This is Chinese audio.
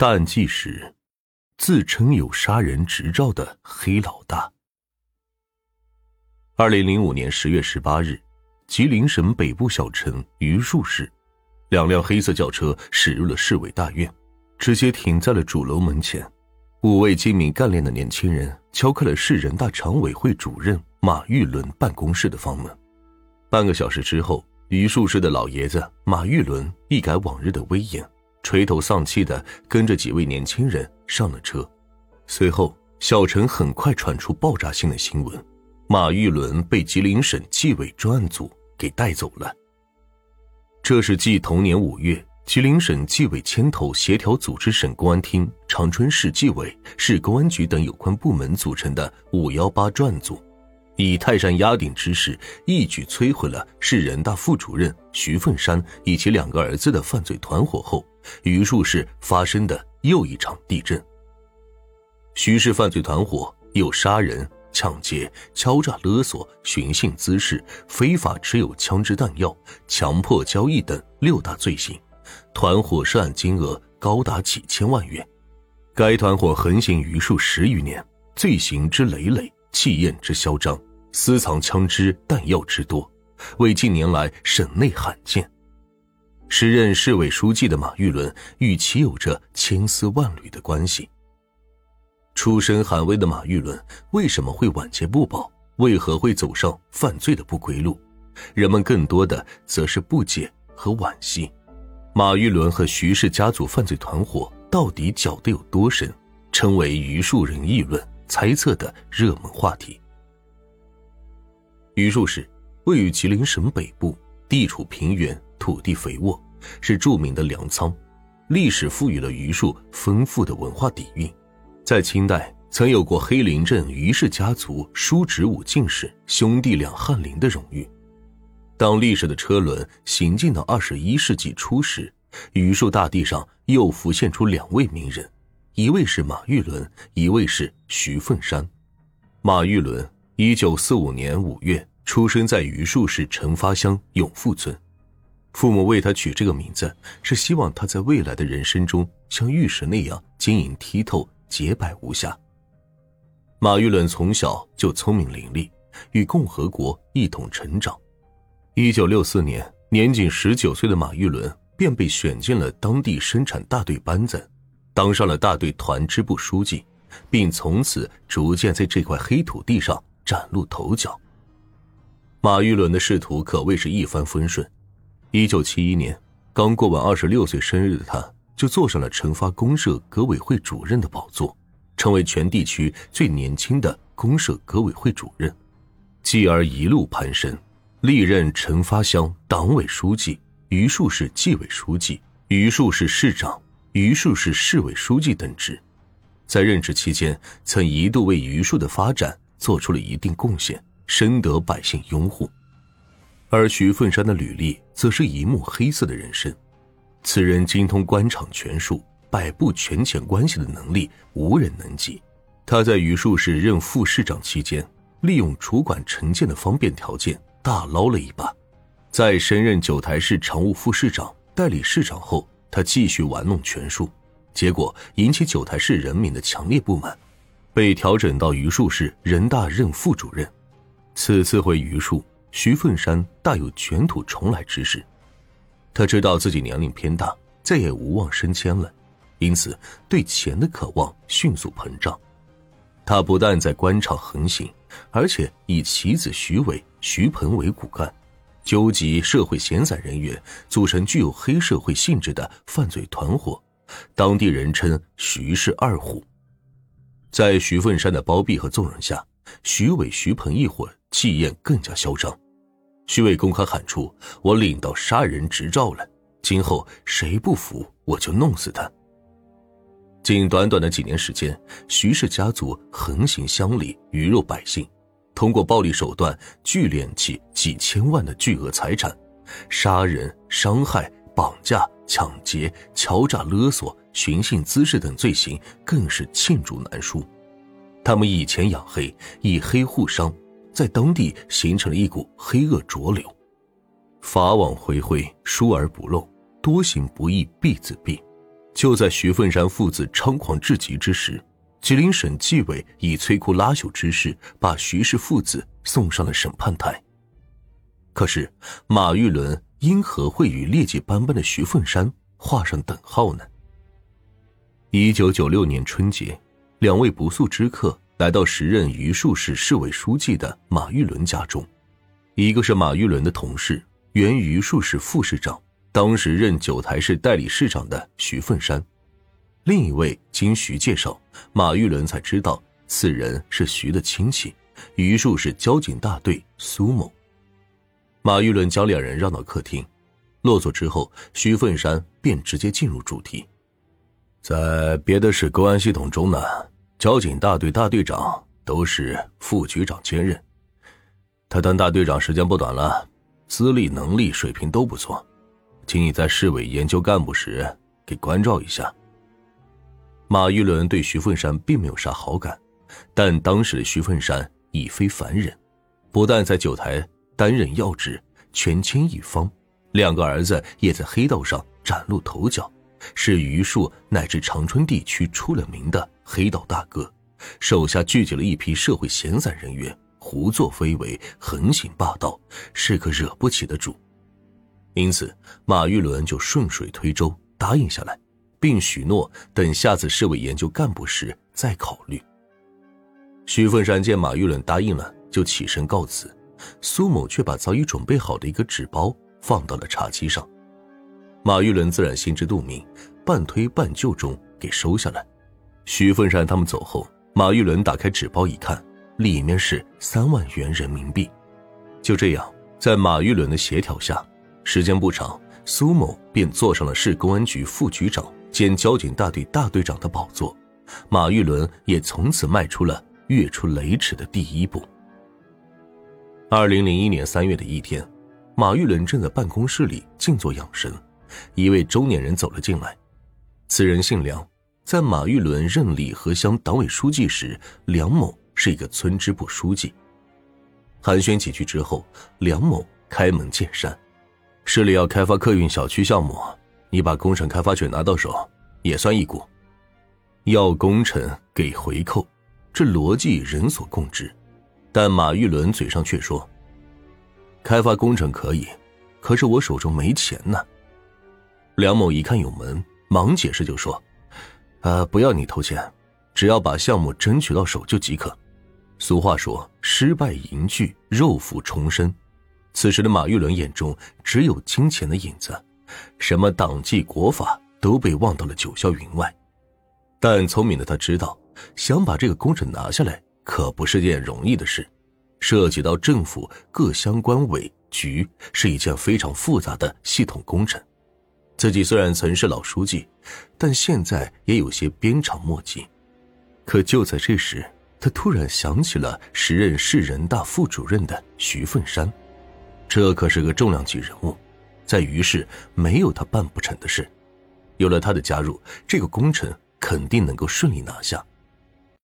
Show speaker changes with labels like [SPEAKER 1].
[SPEAKER 1] 淡季时：自称有杀人执照的黑老大。二零零五年十月十八日，吉林省北部小城榆树市，两辆黑色轿车驶入了市委大院，直接停在了主楼门前。五位精明干练的年轻人敲开了市人大常委会主任马玉伦办公室的房门。半个小时之后，榆树市的老爷子马玉伦一改往日的威严。垂头丧气的跟着几位年轻人上了车，随后小陈很快传出爆炸性的新闻：马玉伦被吉林省纪委专案组给带走了。这是继同年五月吉林省纪委牵头协调组织省公安厅、长春市纪委、市公安局等有关部门组成的“五幺八”专案组。以泰山压顶之势，一举摧毁了市人大副主任徐凤山以及两个儿子的犯罪团伙后，榆树市发生的又一场地震。徐氏犯罪团伙有杀人、抢劫、敲诈勒索、寻衅滋事、非法持有枪支弹药、强迫交易等六大罪行，团伙涉案金额高达几千万元。该团伙横行榆树十余年，罪行之累累，气焰之嚣张。私藏枪支弹药之多，为近年来省内罕见。时任市委书记的马玉伦与其有着千丝万缕的关系。出身寒微的马玉伦为什么会晚节不保？为何会走上犯罪的不归路？人们更多的则是不解和惋惜。马玉伦和徐氏家族犯罪团伙到底搅得有多深，成为榆树人议论猜测的热门话题。榆树市位于吉林省北部，地处平原，土地肥沃，是著名的粮仓，历史赋予了榆树丰富的文化底蕴。在清代，曾有过黑林镇榆氏家族叔侄五进士，兄弟两翰林的荣誉。当历史的车轮行进到二十一世纪初时，榆树大地上又浮现出两位名人，一位是马玉伦，一位是徐凤山。马玉伦，一九四五年五月。出生在榆树市陈发乡永富村，父母为他取这个名字，是希望他在未来的人生中像玉石那样晶莹剔透、洁白无瑕。马玉伦从小就聪明伶俐，与共和国一同成长。一九六四年，年仅十九岁的马玉伦便被选进了当地生产大队班子，当上了大队团支部书记，并从此逐渐在这块黑土地上崭露头角。马玉伦的仕途可谓是一帆风顺。一九七一年，刚过完二十六岁生日的他，就坐上了成发公社革委会主任的宝座，成为全地区最年轻的公社革委会主任。继而一路攀升，历任成发乡党委书记、榆树市纪委书记、榆树市市长、榆树市市委书记等职。在任职期间，曾一度为榆树的发展做出了一定贡献。深得百姓拥护，而徐凤山的履历则是一幕黑色的人生。此人精通官场权术、百步权钱关系的能力无人能及。他在榆树市任副市长期间，利用主管城建的方便条件大捞了一把。在升任九台市常务副市长、代理市长后，他继续玩弄权术，结果引起九台市人民的强烈不满，被调整到榆树市人大任副主任。此次回榆树，徐凤山大有卷土重来之势。他知道自己年龄偏大，再也无望升迁了，因此对钱的渴望迅速膨胀。他不但在官场横行，而且以其子徐伟、徐鹏为骨干，纠集社会闲散人员，组成具有黑社会性质的犯罪团伙，当地人称“徐氏二虎”。在徐凤山的包庇和纵容下，徐伟、徐鹏一伙。气焰更加嚣张，徐伟公开喊出：“我领到杀人执照了，今后谁不服，我就弄死他。”仅短短的几年时间，徐氏家族横行乡里，鱼肉百姓，通过暴力手段聚敛起几千万的巨额财产，杀人、伤害、绑架、抢劫、敲诈勒索、寻衅滋事等罪行更是罄竹难书。他们以钱养黑，以黑护商。在当地形成了一股黑恶浊流，法网恢恢，疏而不漏，多行不义必自毙。就在徐凤山父子猖狂至极之时，吉林省纪委以摧枯拉朽之势把徐氏父子送上了审判台。可是，马玉伦因何会与劣迹斑斑的徐凤山画上等号呢？一九九六年春节，两位不速之客来到时任榆树市市委书记的马玉伦家中，一个是马玉伦的同事，原榆树市副市长。当时任九台市代理市长的徐凤山，另一位经徐介绍，马玉伦才知道此人是徐的亲戚，榆树市交警大队苏某。马玉伦将两人让到客厅，落座之后，徐凤山便直接进入主题。在别的市公安系统中呢，交警大队大队长都是副局长兼任。他当大队长时间不短了，资历、能力、水平都不错。请你在市委研究干部时给关照一下。马玉伦对徐凤山并没有啥好感，但当时的徐凤山已非凡人，不但在九台担任要职，权倾一方，两个儿子也在黑道上崭露头角，是榆树乃至长春地区出了名的黑道大哥，手下聚集了一批社会闲散人员，胡作非为，横行霸道，是个惹不起的主。因此，马玉伦就顺水推舟答应下来，并许诺等下次市委研究干部时再考虑。徐凤山见马玉伦答应了，就起身告辞。苏某却把早已准备好的一个纸包放到了茶几上，马玉伦自然心知肚明，半推半就中给收下来。徐凤山他们走后，马玉伦打开纸包一看，里面是三万元人民币。就这样，在马玉伦的协调下。时间不长，苏某便坐上了市公安局副局长兼交警大队大队长的宝座，马玉伦也从此迈出了跃出雷池的第一步。二零零一年三月的一天，马玉伦正在办公室里静坐养神，一位中年人走了进来。此人姓梁，在马玉伦任李河乡党委书记时，梁某是一个村支部书记。寒暄几句之后，梁某开门见山。市里要开发客运小区项目，你把工程开发权拿到手，也算一股。要工程给回扣，这逻辑人所共知。但马玉伦嘴上却说：“开发工程可以，可是我手中没钱呢。”梁某一看有门，忙解释就说：“呃，不要你投钱，只要把项目争取到手就即可。俗话说，失败迎聚，肉腐重生。”此时的马玉伦眼中只有金钱的影子，什么党纪国法都被忘到了九霄云外。但聪明的他知道，想把这个工程拿下来可不是件容易的事，涉及到政府各相关委局，是一件非常复杂的系统工程。自己虽然曾是老书记，但现在也有些鞭长莫及。可就在这时，他突然想起了时任市人大副主任的徐凤山。这可是个重量级人物，在于市没有他办不成的事。有了他的加入，这个工程肯定能够顺利拿下。